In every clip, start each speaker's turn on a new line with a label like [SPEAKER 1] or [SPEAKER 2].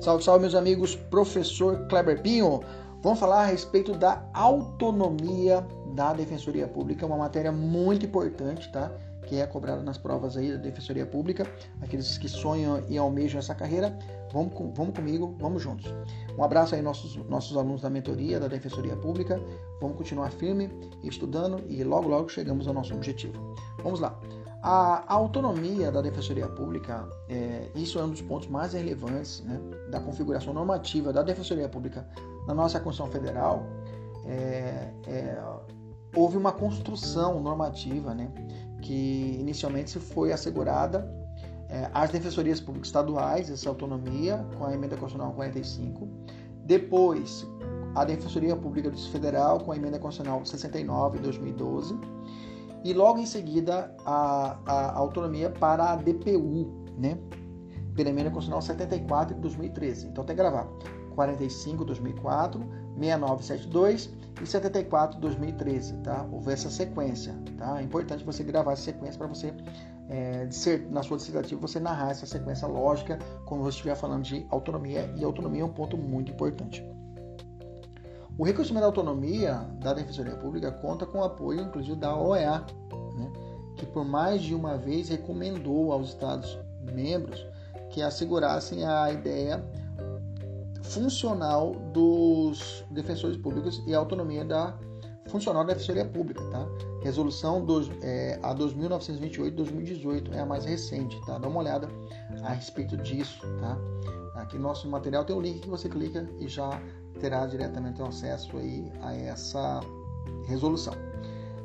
[SPEAKER 1] Salve, salve, meus amigos. Professor Kleber Pinho. Vamos falar a respeito da autonomia da Defensoria Pública, uma matéria muito importante, tá? Que é cobrada nas provas aí da Defensoria Pública. Aqueles que sonham e almejam essa carreira, vamos, com, vamos comigo, vamos juntos. Um abraço aí nossos nossos alunos da mentoria da Defensoria Pública. Vamos continuar firme, estudando e logo logo chegamos ao nosso objetivo. Vamos lá. A, autonomia da Defensoria Pública, é, isso é um dos pontos mais relevantes né, da configuração normativa da Defensoria Pública na nossa Constituição Federal. É, é, houve uma construção normativa né, que inicialmente se foi assegurada é, às defensorias públicas estaduais, essa autonomia, com a emenda constitucional 45. Depois, a Defensoria Pública Federal, com a emenda constitucional 69 de 2012 e logo em seguida a, a autonomia para a DPU, né? Pela emenda constitucional 74 de 2013. Então tem que gravar 45 2004, 6972 e 74 2013, tá? Houve essa sequência, tá? É importante você gravar essa sequência para você é, ser, na sua dissertativa você narrar essa sequência lógica quando você estiver falando de autonomia e autonomia é um ponto muito importante. O reconhecimento da autonomia da Defensoria Pública conta com o apoio, inclusive, da OEA, né, que por mais de uma vez recomendou aos Estados-membros que assegurassem a ideia funcional dos defensores públicos e a autonomia da funcional da Defensoria Pública, tá? Resolução dos, é, a 2928-2018 é a mais recente, tá? Dá uma olhada a respeito disso, tá? Aqui no nosso material tem um link que você clica e já terá diretamente acesso aí a essa resolução.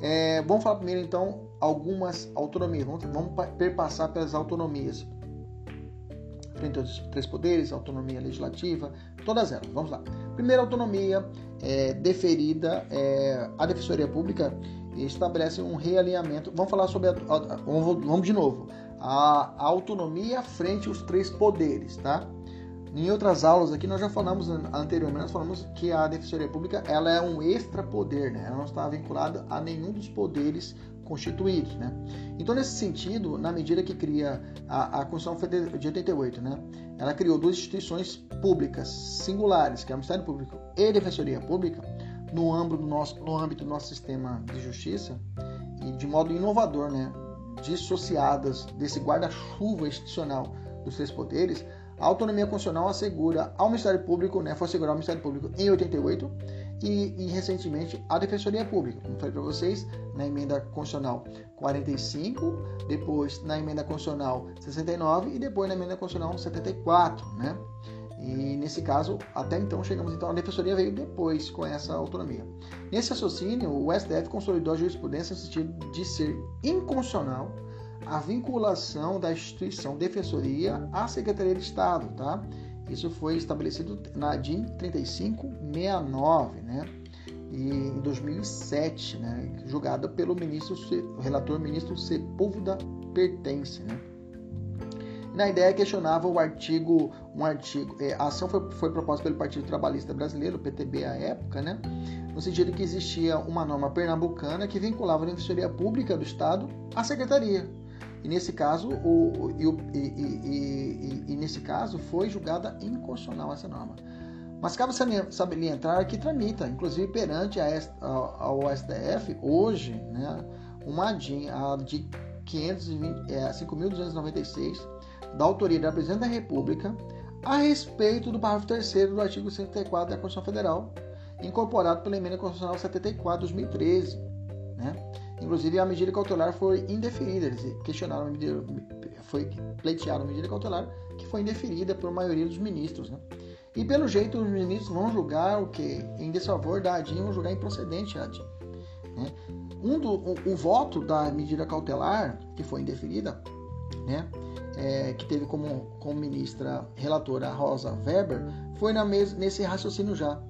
[SPEAKER 1] É, vamos falar primeiro então algumas autonomias. Vamos, vamos perpassar pelas autonomias. Frente aos três poderes, autonomia legislativa, todas elas. Vamos lá. Primeira autonomia é, deferida é, à Defensoria Pública estabelece um realinhamento. Vamos falar sobre a, a, vamos, vamos de novo. A, a autonomia frente aos três poderes, tá? Em outras aulas aqui nós já falamos anteriormente, nós falamos que a Defensoria Pública ela é um extra poder, né? Ela não está vinculada a nenhum dos poderes constituídos, né? Então nesse sentido, na medida que cria a, a Constituição de 88, né? Ela criou duas instituições públicas singulares, que é o Ministério Público e a Defensoria Pública, no âmbito do nosso, no âmbito do nosso sistema de justiça e de modo inovador, né? Dissociadas desse guarda-chuva institucional dos três poderes, a autonomia constitucional assegura ao Ministério Público, né, foi assegurar ao Ministério Público em 88 e, e recentemente a Defensoria Pública. Como falei para vocês, na emenda constitucional 45, depois na emenda constitucional 69 e depois na emenda constitucional 74, né? E nesse caso, até então chegamos então a defensoria veio depois com essa autonomia. Nesse raciocínio, o STF consolidou a jurisprudência no sentido de ser inconstitucional a vinculação da instituição defensoria à Secretaria de Estado, tá? Isso foi estabelecido na DIN 3569, né? E em 2007, né? Julgada pelo ministro, relator ministro Sepúlveda Pertence, né? Na ideia questionava o artigo, um artigo, é, a ação foi, foi proposta pelo Partido Trabalhista Brasileiro, PTB à época, né? No sentido que existia uma norma pernambucana que vinculava a Defensoria Pública do Estado à Secretaria, e nesse caso, o, e, e, e, nesse caso foi julgada inconstitucional essa norma. Mas cabe salientar que tramita, inclusive perante a, ao STF, hoje, né, uma DIN, a de 5.296, é, da autoria da Presidente da República, a respeito do parágrafo 3 do artigo 134 da Constituição Federal, incorporado pela Emenda Constitucional 74 de 2013. Né? Inclusive, a medida cautelar foi indeferida. Eles questionaram medida, foi pleiteada a medida cautelar que foi indeferida por maioria dos ministros. Né? E pelo jeito, os ministros vão julgar o que? Em desfavor da ADIM, vão julgar improcedente a ADIM. Né? Um do, o, o, voto da medida cautelar, que foi indeferida, né? É, que teve como, como ministra relatora Rosa Weber, foi na mes, nesse raciocínio já.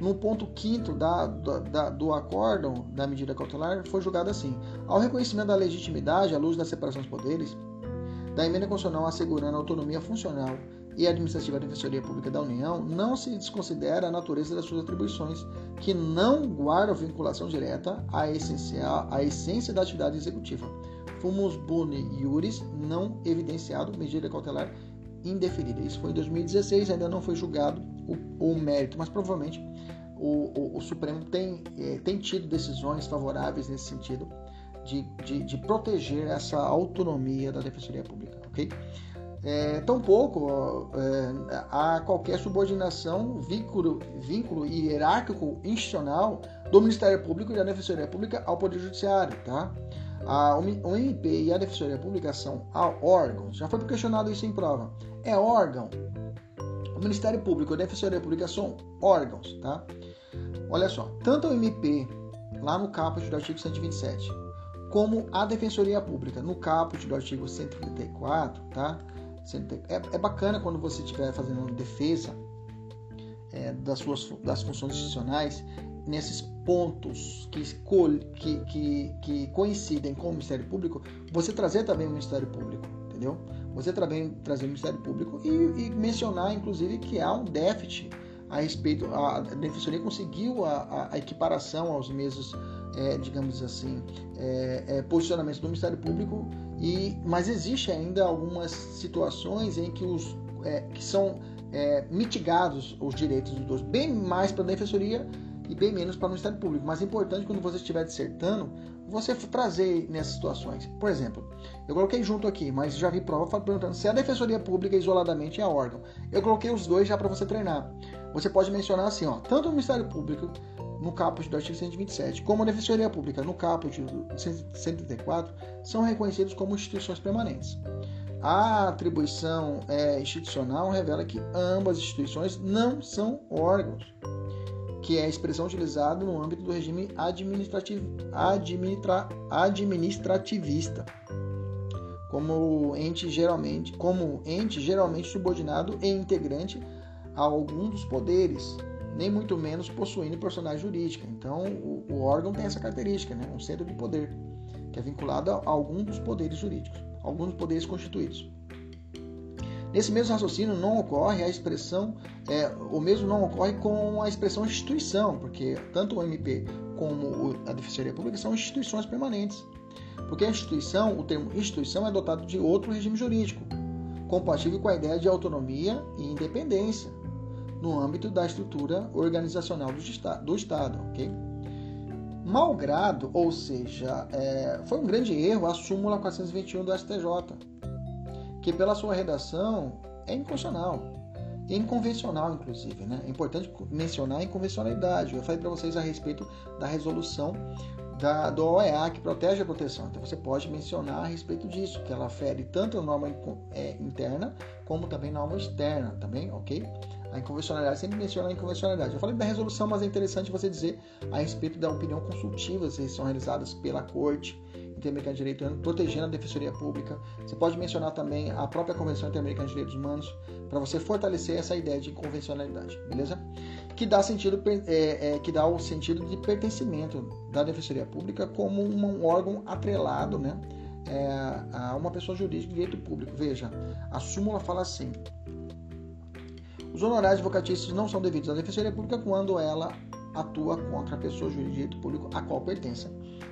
[SPEAKER 1] No ponto quinto da, da, do acórdão da medida cautelar, foi julgado assim: ao reconhecimento da legitimidade à luz da separação dos poderes, da emenda constitucional assegurando a autonomia funcional e administrativa da Defensoria Pública da União, não se desconsidera a natureza das suas atribuições, que não guardam vinculação direta à, essencial, à essência da atividade executiva. Fumus boni iuris, não evidenciado, medida cautelar indeferida. Isso foi em 2016, ainda não foi julgado o, o mérito, mas provavelmente o, o, o Supremo tem, é, tem tido decisões favoráveis nesse sentido de, de, de, proteger essa autonomia da Defensoria Pública, ok? É, tampouco é, há qualquer subordinação, vínculo, vínculo hierárquico institucional do Ministério Público e da Defensoria Pública ao Poder Judiciário, tá? A, o MP e a Defensoria Pública são órgãos. Já foi questionado isso em prova. É órgão. O Ministério Público e a Defensoria Pública são órgãos, tá? Olha só, tanto o MP, lá no caput do artigo 127, como a Defensoria Pública, no caput do artigo 134, tá? É, é bacana quando você estiver fazendo defesa é, das suas das funções institucionais nesses pontos que, que, que, que, coincidem com o Ministério Público, você trazer também o Ministério Público, entendeu? Você também trazer o Ministério Público e, e mencionar, inclusive, que há um déficit a respeito, a, a Defensoria conseguiu a, a, equiparação aos mesmos, é, digamos assim, é, é, posicionamentos do Ministério Público, e, mas existe ainda algumas situações em que, os, é, que são é, mitigados os direitos dos dois, bem mais para a Defensoria e bem menos para o Ministério Público. Mas é importante quando você estiver dissertando, você trazer nessas situações. Por exemplo, eu coloquei junto aqui, mas já vi prova perguntando se a Defensoria Pública isoladamente é órgão. Eu coloquei os dois já para você treinar. Você pode mencionar assim, ó, tanto o Ministério Público no caput do artigo 127, como a Defensoria Pública no caput do 134, são reconhecidos como instituições permanentes. A atribuição é, institucional revela que ambas instituições não são órgãos que é a expressão utilizada no âmbito do regime administrativo, administra, administrativista, como ente geralmente, como ente geralmente subordinado e integrante a algum dos poderes, nem muito menos possuindo personagem jurídica. Então, o, o, órgão tem essa característica, né? um centro de poder, que é vinculado a algum dos poderes jurídicos, alguns dos poderes constituídos. Nesse mesmo raciocínio não ocorre a expressão, é, o mesmo não ocorre com a expressão instituição, porque tanto o MP como a Defensoria Pública são instituições permanentes. Porque a instituição, o termo instituição é dotado de outro regime jurídico, compatível com a ideia de autonomia e independência no âmbito da estrutura organizacional do, do Estado, ok? Malgrado, ou seja, é, foi um grande erro a súmula 421 do STJ, que pela sua redação é inconstitucional. É inconvencional, inclusive. Né? É importante mencionar a inconvencionalidade. Eu falei para vocês a respeito da resolução da, do OEA que protege a proteção. Então você pode mencionar a respeito disso, que ela fere tanto a norma é, interna como também norma externa, também, ok? A inconvencionalidade sempre menciona a inconvencionalidade. Eu falei da resolução, mas é interessante você dizer a respeito da opinião consultiva, se são realizadas pela corte, Interamericana de Direito Humano, protegendo a Defensoria Pública. Você pode mencionar também a própria Convenção Interamericana de Direitos Humanos, para você fortalecer essa ideia de convencionalidade, beleza? Que dá, sentido, é, é, que dá o sentido de pertencimento da Defensoria Pública como um órgão atrelado né, é, a uma pessoa jurídica de direito público. Veja, a súmula fala assim: os honorários advocatícios não são devidos à Defensoria Pública quando ela atua contra a pessoa jurídica direito público a qual pertence.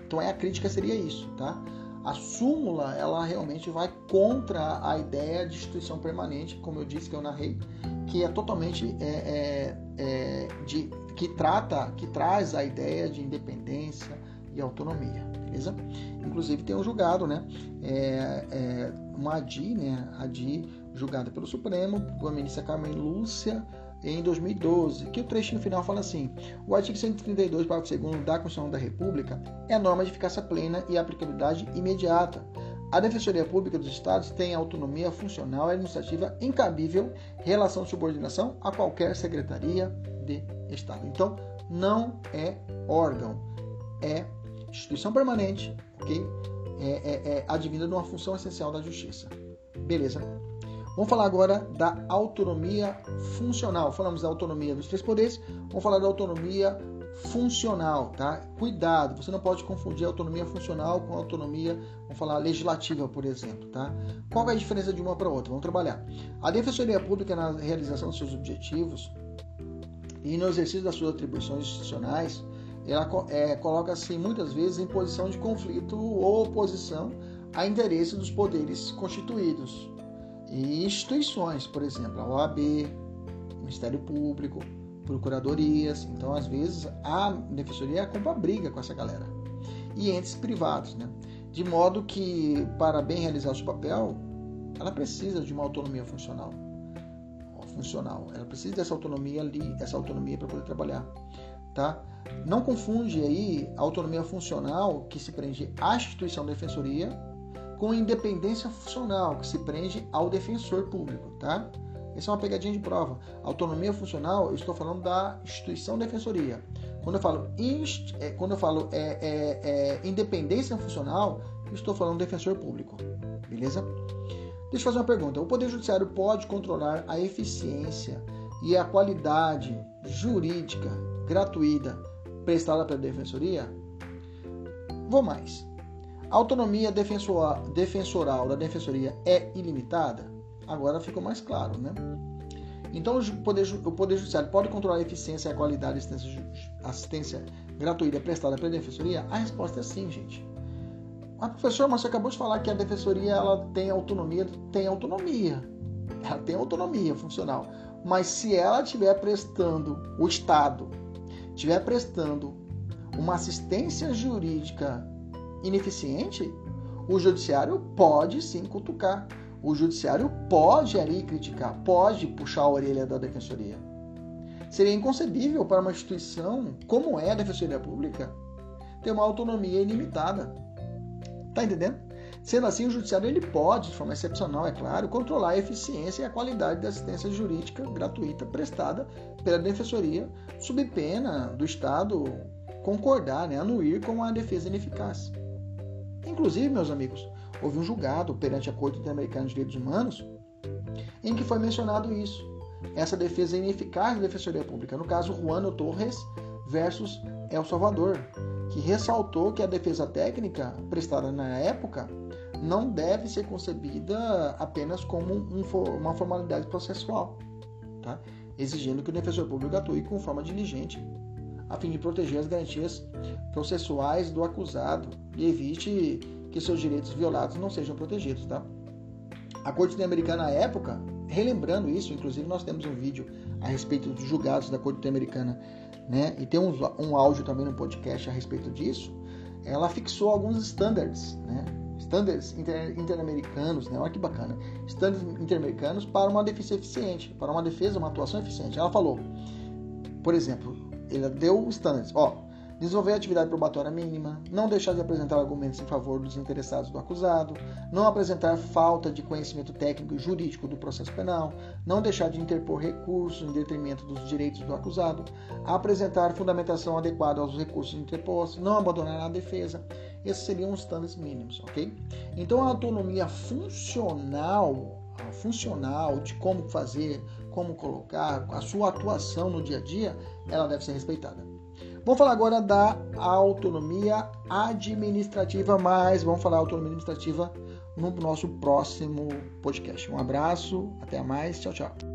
[SPEAKER 1] Então é a crítica seria isso, tá? A súmula ela realmente vai contra a ideia de instituição permanente, como eu disse que eu narrei, que é totalmente é, é, é, de que trata, que traz a ideia de independência e autonomia, beleza? Inclusive tem um julgado, né? É, é, uma ADI, né? ADI julgada pelo Supremo, por ministra Carmen Lúcia em 2012, que o trechinho final fala assim: o artigo 132, parágrafo 2 da Constituição da República é a norma de eficácia plena e aplicabilidade imediata. A Defensoria Pública dos Estados tem autonomia funcional e administrativa incabível em relação de subordinação a qualquer secretaria de Estado. Então, não é órgão, é instituição permanente, ok? É, é, é advinda de uma função essencial da justiça. Beleza? Vamos falar agora da autonomia funcional. Falamos da autonomia dos três poderes, vamos falar da autonomia funcional, tá? Cuidado, você não pode confundir autonomia funcional com autonomia, vamos falar legislativa, por exemplo, tá? Qual é a diferença de uma para outra? Vamos trabalhar. A Defensoria Pública na realização dos seus objetivos e no exercício das suas atribuições institucionais, ela é, coloca-se muitas vezes em posição de conflito ou oposição a interesse dos poderes constituídos, E instituições, por exemplo, a OAB, Ministério Público, procuradorias. Então, às vezes, a defensoria compra briga com essa galera. E entes privados, né? De modo que, para bem realizar o seu papel, ela precisa de uma autonomia funcional. Funcional. Ela precisa dessa autonomia ali, essa autonomia para poder trabalhar. Tá? Não confunde aí a autonomia funcional que se prende à instituição da defensoria com independência funcional que se prende ao defensor público, tá? Essa é uma pegadinha de prova. Autonomia funcional, eu estou falando da instituição defensoria. Quando eu falo, inst, é, quando eu falo é, é, é, independência funcional, eu estou falando defensor público. Beleza? Deixa eu fazer uma pergunta. O Poder Judiciário pode controlar a eficiência e a qualidade jurídica gratuita prestada pela Defensoria? Vou mais. A autonomia defensoral da Defensoria é ilimitada? Agora ficou mais claro, né? Então, o Poder, o poder Judiciário pode controlar a eficiência e a qualidade da assistência, assistência gratuita prestada pela Defensoria? A resposta é sim, gente. Ah, professor, mas você acabou de falar que a Defensoria ela tem autonomia. Tem autonomia. Ela tem autonomia funcional. Mas se ela estiver prestando, o Estado estiver prestando uma assistência jurídica ineficiente, o Judiciário pode sim cutucar o judiciário pode ali criticar, pode puxar a orelha da defensoria. Seria inconcebível para uma instituição como é a Defensoria Pública ter uma autonomia ilimitada. Tá entendendo? Sendo assim, o judiciário ele pode, de forma excepcional, é claro, controlar a eficiência e a qualidade da assistência jurídica gratuita prestada pela defensoria, sob pena do Estado concordar, né, anuir com a defesa ineficaz. Inclusive, meus amigos, houve um julgado perante a Corte Interamericana de Direitos Humanos em que foi mencionado isso. Essa defesa ineficaz da Defensoria Pública, no caso Juano Torres versus El Salvador, que ressaltou que a defesa técnica prestada na época não deve ser concebida apenas como um, uma formalidade processual, tá? exigindo que o defensor público atue com forma diligente, a fim de proteger as garantias processuais do acusado e evite que seus direitos violados não sejam protegidos, tá? A Corte Interamericana, à época, relembrando isso, inclusive nós temos um vídeo a respeito dos julgados da Corte Interamericana, né? E tem um, um áudio também no podcast a respeito disso. Ela fixou alguns standards, né? Standards inter, interamericanos, né? Olha que bacana. Standards interamericanos para uma defesa eficiente, para uma defesa, uma atuação eficiente. Ela falou, por exemplo, ela deu standards, ó, desenvolver atividade probatória mínima, não deixar de apresentar argumentos em favor dos interessados do acusado, não apresentar falta de conhecimento técnico e jurídico do processo penal, não deixar de interpor recursos em detrimento dos direitos do acusado, apresentar fundamentação adequada aos recursos interpostos, não abandonar a defesa. Esses seriam os estándares mínimos, ok? Então a autonomia funcional, funcional de como fazer, como colocar, a sua atuação no dia a dia, ela deve ser respeitada. Vamos falar agora da autonomia administrativa, mas vamos falar autonomia administrativa no nosso próximo podcast. Um abraço, até mais, tchau, tchau.